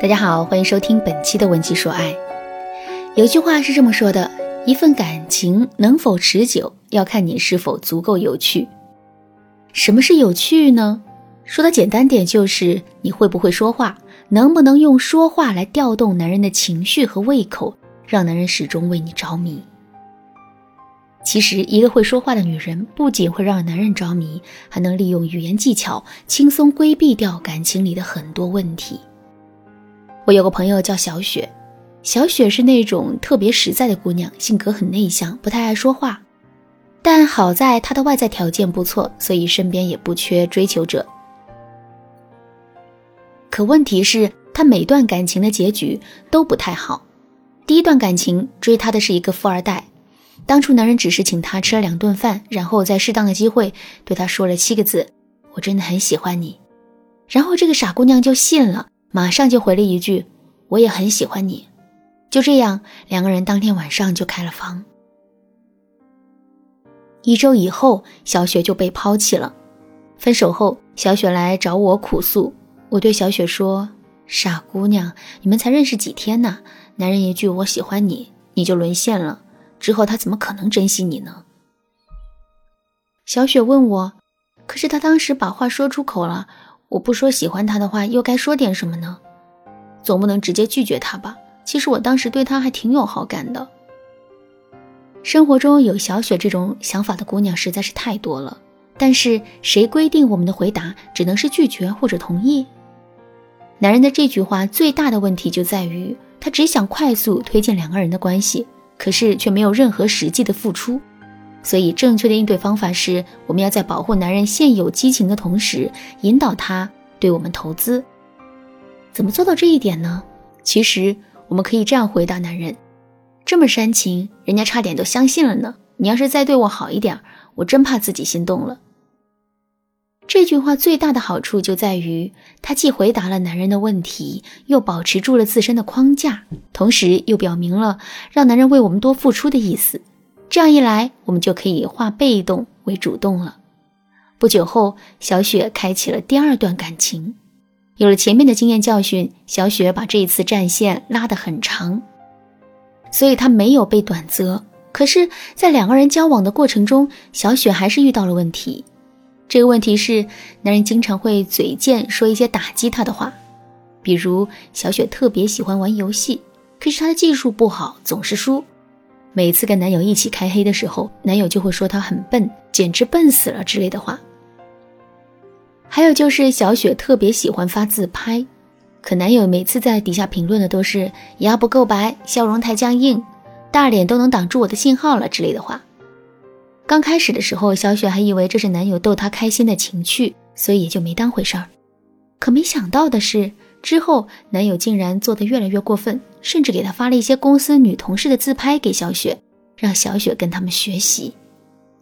大家好，欢迎收听本期的《文姬说爱》。有句话是这么说的：一份感情能否持久，要看你是否足够有趣。什么是有趣呢？说的简单点，就是你会不会说话，能不能用说话来调动男人的情绪和胃口，让男人始终为你着迷。其实，一个会说话的女人，不仅会让男人着迷，还能利用语言技巧，轻松规避掉感情里的很多问题。我有个朋友叫小雪，小雪是那种特别实在的姑娘，性格很内向，不太爱说话。但好在她的外在条件不错，所以身边也不缺追求者。可问题是，她每段感情的结局都不太好。第一段感情追她的是一个富二代，当初男人只是请她吃了两顿饭，然后在适当的机会对她说了七个字：“我真的很喜欢你。”然后这个傻姑娘就信了。马上就回了一句：“我也很喜欢你。”就这样，两个人当天晚上就开了房。一周以后，小雪就被抛弃了。分手后，小雪来找我哭诉。我对小雪说：“傻姑娘，你们才认识几天呢？男人一句‘我喜欢你’，你就沦陷了。之后他怎么可能珍惜你呢？”小雪问我：“可是他当时把话说出口了。”我不说喜欢他的话，又该说点什么呢？总不能直接拒绝他吧？其实我当时对他还挺有好感的。生活中有小雪这种想法的姑娘实在是太多了，但是谁规定我们的回答只能是拒绝或者同意？男人的这句话最大的问题就在于，他只想快速推进两个人的关系，可是却没有任何实际的付出。所以，正确的应对方法是，我们要在保护男人现有激情的同时，引导他对我们投资。怎么做到这一点呢？其实，我们可以这样回答男人：这么煽情，人家差点都相信了呢。你要是再对我好一点，我真怕自己心动了。这句话最大的好处就在于，它既回答了男人的问题，又保持住了自身的框架，同时又表明了让男人为我们多付出的意思。这样一来，我们就可以化被动为主动了。不久后，小雪开启了第二段感情。有了前面的经验教训，小雪把这一次战线拉得很长，所以她没有被短择。可是，在两个人交往的过程中，小雪还是遇到了问题。这个问题是，男人经常会嘴贱，说一些打击她的话，比如小雪特别喜欢玩游戏，可是她的技术不好，总是输。每次跟男友一起开黑的时候，男友就会说她很笨，简直笨死了之类的话。还有就是小雪特别喜欢发自拍，可男友每次在底下评论的都是牙不够白，笑容太僵硬，大脸都能挡住我的信号了之类的话。刚开始的时候，小雪还以为这是男友逗她开心的情趣，所以也就没当回事儿。可没想到的是。之后，男友竟然做得越来越过分，甚至给他发了一些公司女同事的自拍给小雪，让小雪跟他们学习。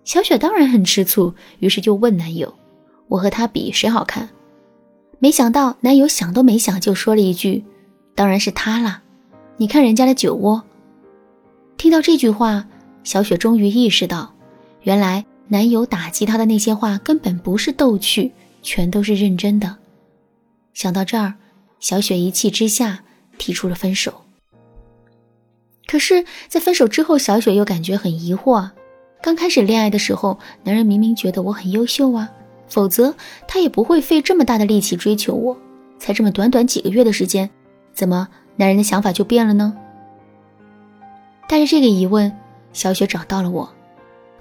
小雪当然很吃醋，于是就问男友：“我和他比谁好看？”没想到男友想都没想就说了一句：“当然是他啦！你看人家的酒窝。”听到这句话，小雪终于意识到，原来男友打击她的那些话根本不是逗趣，全都是认真的。想到这儿。小雪一气之下提出了分手。可是，在分手之后，小雪又感觉很疑惑。刚开始恋爱的时候，男人明明觉得我很优秀啊，否则他也不会费这么大的力气追求我。才这么短短几个月的时间，怎么男人的想法就变了呢？带着这个疑问，小雪找到了我。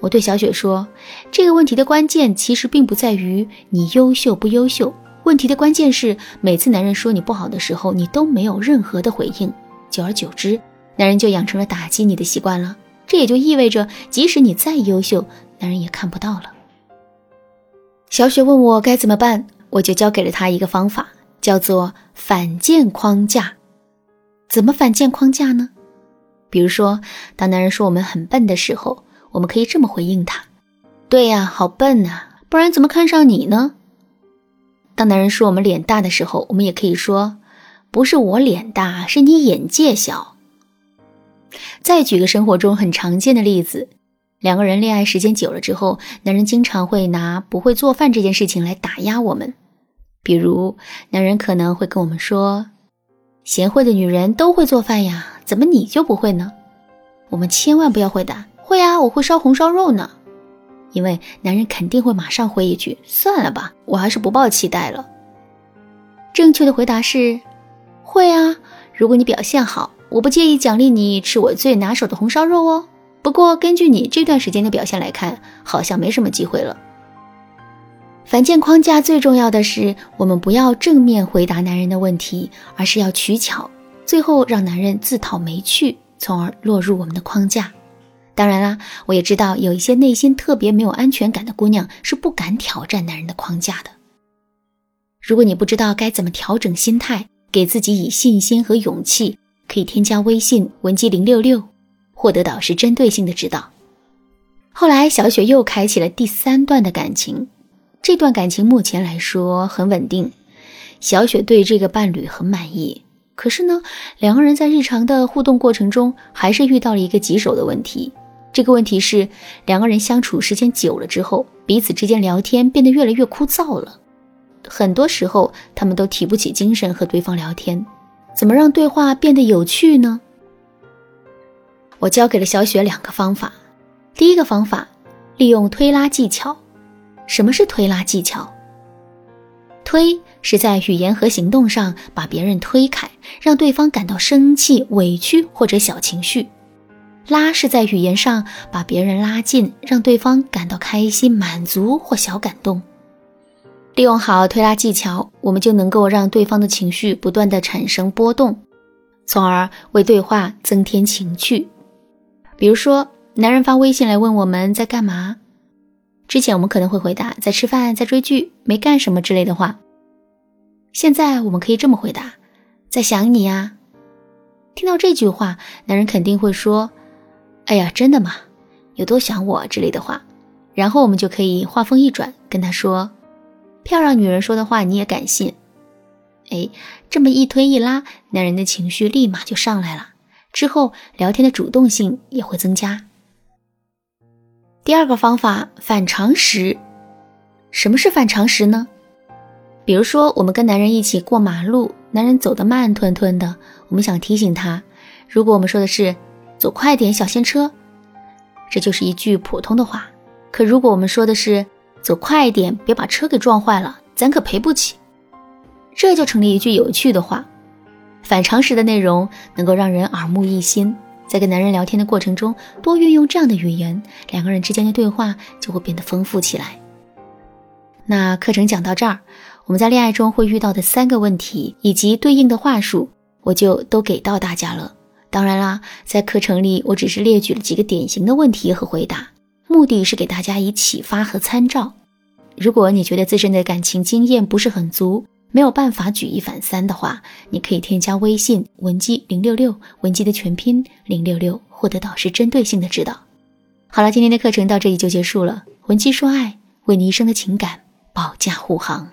我对小雪说：“这个问题的关键其实并不在于你优秀不优秀。”问题的关键是，每次男人说你不好的时候，你都没有任何的回应。久而久之，男人就养成了打击你的习惯了。这也就意味着，即使你再优秀，男人也看不到了。小雪问我该怎么办，我就教给了她一个方法，叫做反建框架。怎么反建框架呢？比如说，当男人说我们很笨的时候，我们可以这么回应他：“对呀，好笨啊，不然怎么看上你呢？”当男人说我们脸大的时候，我们也可以说，不是我脸大，是你眼界小。再举个生活中很常见的例子，两个人恋爱时间久了之后，男人经常会拿不会做饭这件事情来打压我们。比如，男人可能会跟我们说：“贤惠的女人都会做饭呀，怎么你就不会呢？我们千万不要回答会啊，我会烧红烧肉呢，因为男人肯定会马上回一句：“算了吧，我还是不抱期待了。”正确的回答是：会啊，如果你表现好，我不介意奖励你吃我最拿手的红烧肉哦。不过根据你这段时间的表现来看，好像没什么机会了。反建框架最重要的是，我们不要正面回答男人的问题，而是要取巧，最后让男人自讨没趣，从而落入我们的框架。当然啦，我也知道有一些内心特别没有安全感的姑娘是不敢挑战男人的框架的。如果你不知道该怎么调整心态，给自己以信心和勇气，可以添加微信文姬零六六，获得导师针对性的指导。后来，小雪又开启了第三段的感情。这段感情目前来说很稳定，小雪对这个伴侣很满意。可是呢，两个人在日常的互动过程中，还是遇到了一个棘手的问题。这个问题是，两个人相处时间久了之后，彼此之间聊天变得越来越枯燥了。很多时候，他们都提不起精神和对方聊天。怎么让对话变得有趣呢？我教给了小雪两个方法。第一个方法，利用推拉技巧。什么是推拉技巧？推是在语言和行动上把别人推开，让对方感到生气、委屈或者小情绪；拉是在语言上把别人拉近，让对方感到开心、满足或小感动。利用好推拉技巧，我们就能够让对方的情绪不断的产生波动，从而为对话增添情趣。比如说，男人发微信来问我们在干嘛。之前我们可能会回答在吃饭、在追剧、没干什么之类的话。现在我们可以这么回答：在想你呀。听到这句话，男人肯定会说：“哎呀，真的吗？有多想我之类的话。”然后我们就可以话锋一转，跟他说：“漂亮女人说的话你也敢信？”哎，这么一推一拉，男人的情绪立马就上来了，之后聊天的主动性也会增加。第二个方法反常识，什么是反常识呢？比如说，我们跟男人一起过马路，男人走得慢吞吞的，我们想提醒他，如果我们说的是“走快点，小心车”，这就是一句普通的话。可如果我们说的是“走快一点，别把车给撞坏了，咱可赔不起”，这就成了一句有趣的话。反常识的内容能够让人耳目一新。在跟男人聊天的过程中，多运用这样的语言，两个人之间的对话就会变得丰富起来。那课程讲到这儿，我们在恋爱中会遇到的三个问题以及对应的话术，我就都给到大家了。当然啦，在课程里我只是列举了几个典型的问题和回答，目的是给大家以启发和参照。如果你觉得自身的感情经验不是很足，没有办法举一反三的话，你可以添加微信文姬零六六，文姬的全拼零六六，获得导师针对性的指导。好了，今天的课程到这里就结束了。文姬说爱，为你一生的情感保驾护航。